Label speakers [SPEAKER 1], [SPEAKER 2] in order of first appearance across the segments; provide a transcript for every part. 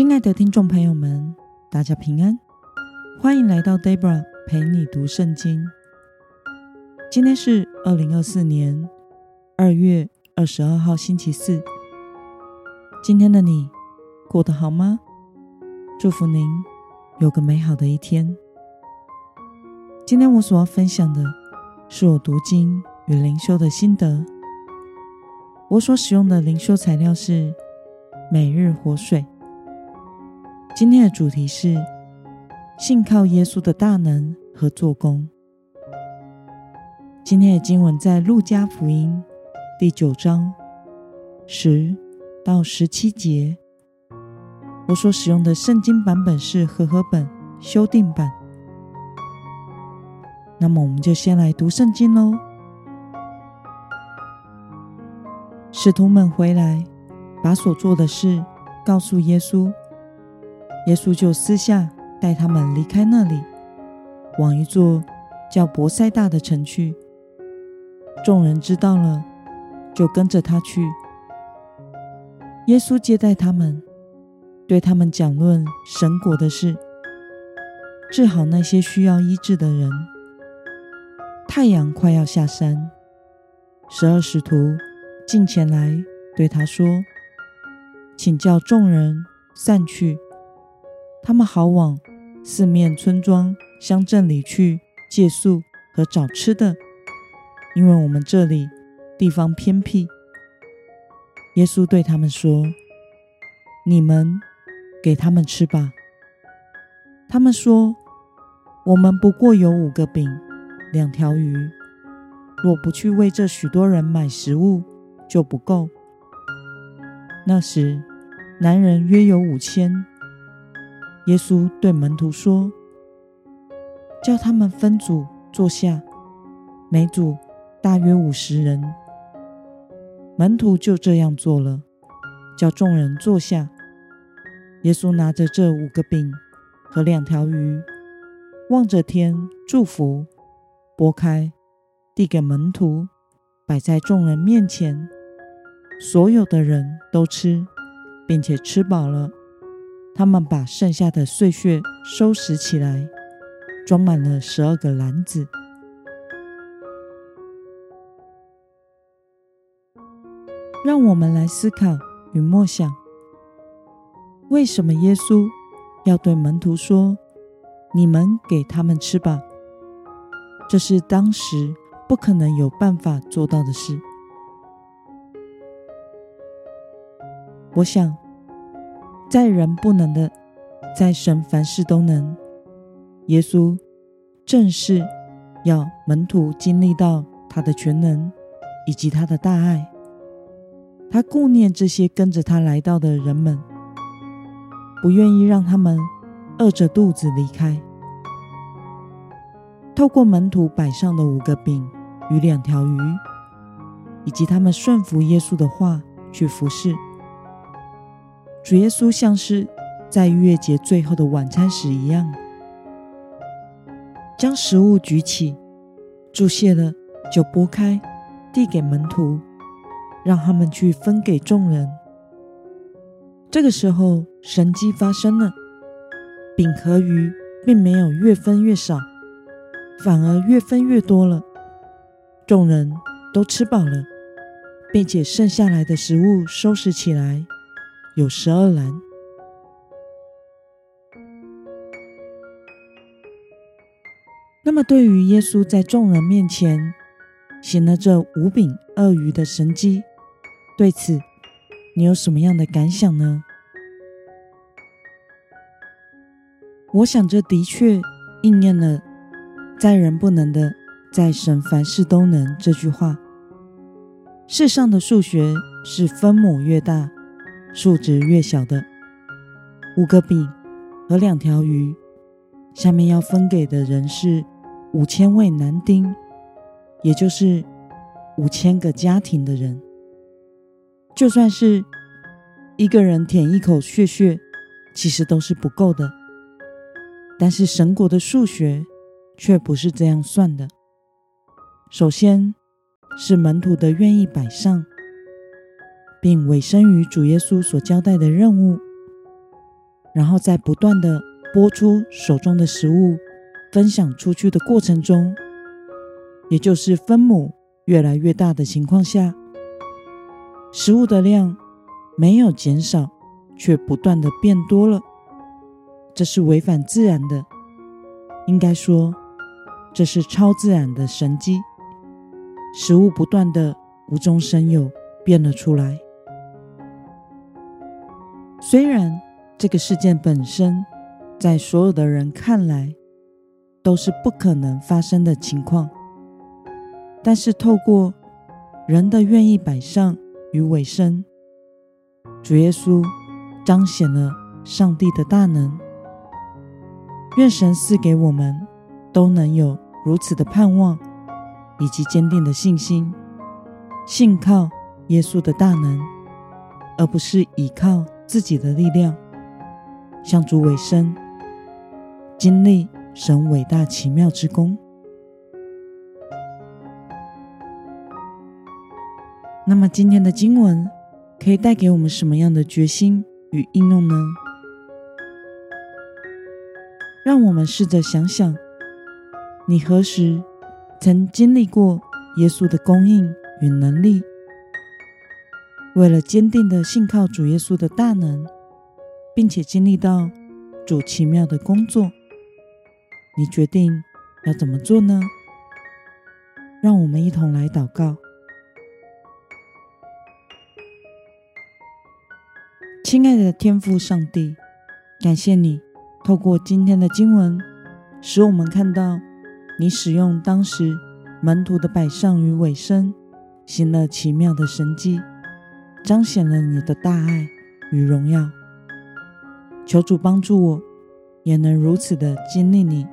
[SPEAKER 1] 亲爱的听众朋友们，大家平安，欢迎来到 Debra 陪你读圣经。今天是二零二四年二月二十二号，星期四。今天的你过得好吗？祝福您有个美好的一天。今天我所要分享的是我读经与灵修的心得。我所使用的灵修材料是每日活水。今天的主题是信靠耶稣的大能和做工。今天的经文在路加福音第九章十到十七节。我所使用的圣经版本是和合本修订版。那么，我们就先来读圣经喽。使徒们回来，把所做的事告诉耶稣。耶稣就私下带他们离开那里，往一座叫伯赛大的城去。众人知道了，就跟着他去。耶稣接待他们，对他们讲论神国的事，治好那些需要医治的人。太阳快要下山，十二使徒进前来对他说：“请叫众人散去。”他们好往四面村庄、乡镇里去借宿和找吃的，因为我们这里地方偏僻。耶稣对他们说：“你们给他们吃吧。”他们说：“我们不过有五个饼，两条鱼，若不去为这许多人买食物，就不够。”那时，男人约有五千。耶稣对门徒说：“叫他们分组坐下，每组大约五十人。”门徒就这样做了，叫众人坐下。耶稣拿着这五个饼和两条鱼，望着天祝福，拨开，递给门徒，摆在众人面前。所有的人都吃，并且吃饱了。他们把剩下的碎屑收拾起来，装满了十二个篮子。让我们来思考与默想：为什么耶稣要对门徒说：“你们给他们吃吧？”这是当时不可能有办法做到的事。我想。在人不能的，在神凡事都能。耶稣正是要门徒经历到他的全能以及他的大爱。他顾念这些跟着他来到的人们，不愿意让他们饿着肚子离开。透过门徒摆上的五个饼与两条鱼，以及他们顺服耶稣的话去服侍。主耶稣像是在逾越节最后的晚餐时一样，将食物举起，注谢了就拨开，递给门徒，让他们去分给众人。这个时候，神迹发生了，饼和鱼并没有越分越少，反而越分越多了。众人都吃饱了，并且剩下来的食物收拾起来。有十二篮。那么，对于耶稣在众人面前行了这五饼二鱼的神迹，对此你有什么样的感想呢？我想，这的确应验了“在人不能的，在神凡事都能”这句话。世上的数学是分母越大，数值越小的五个饼和两条鱼，下面要分给的人是五千位男丁，也就是五千个家庭的人。就算是一个人舔一口血血，其实都是不够的。但是神国的数学却不是这样算的。首先是门徒的愿意摆上。并委身于主耶稣所交代的任务。然后在不断的拨出手中的食物分享出去的过程中，也就是分母越来越大的情况下，食物的量没有减少，却不断的变多了。这是违反自然的，应该说，这是超自然的神迹。食物不断的无中生有变了出来。虽然这个事件本身，在所有的人看来都是不可能发生的情况，但是透过人的愿意摆上与委身，主耶稣彰显了上帝的大能。愿神赐给我们都能有如此的盼望，以及坚定的信心，信靠耶稣的大能，而不是依靠自己的力量，向主委身，经历神伟大奇妙之功。那么今天的经文可以带给我们什么样的决心与应用呢？让我们试着想想，你何时曾经历过耶稣的供应与能力？为了坚定的信靠主耶稣的大能，并且经历到主奇妙的工作，你决定要怎么做呢？让我们一同来祷告。亲爱的天父上帝，感谢你。透过今天的经文，使我们看到你使用当时门徒的摆上与委身，行了奇妙的神迹，彰显了你的大爱与荣耀。求主帮助我，也能如此的经历你。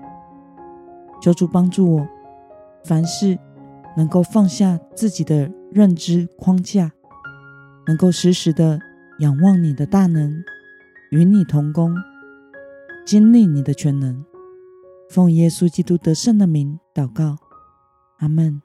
[SPEAKER 1] 求主帮助我，凡事能够放下自己的认知框架，能够时时的仰望你的大能，与你同工。经历你的全能，奉耶稣基督得胜的名祷告，阿门。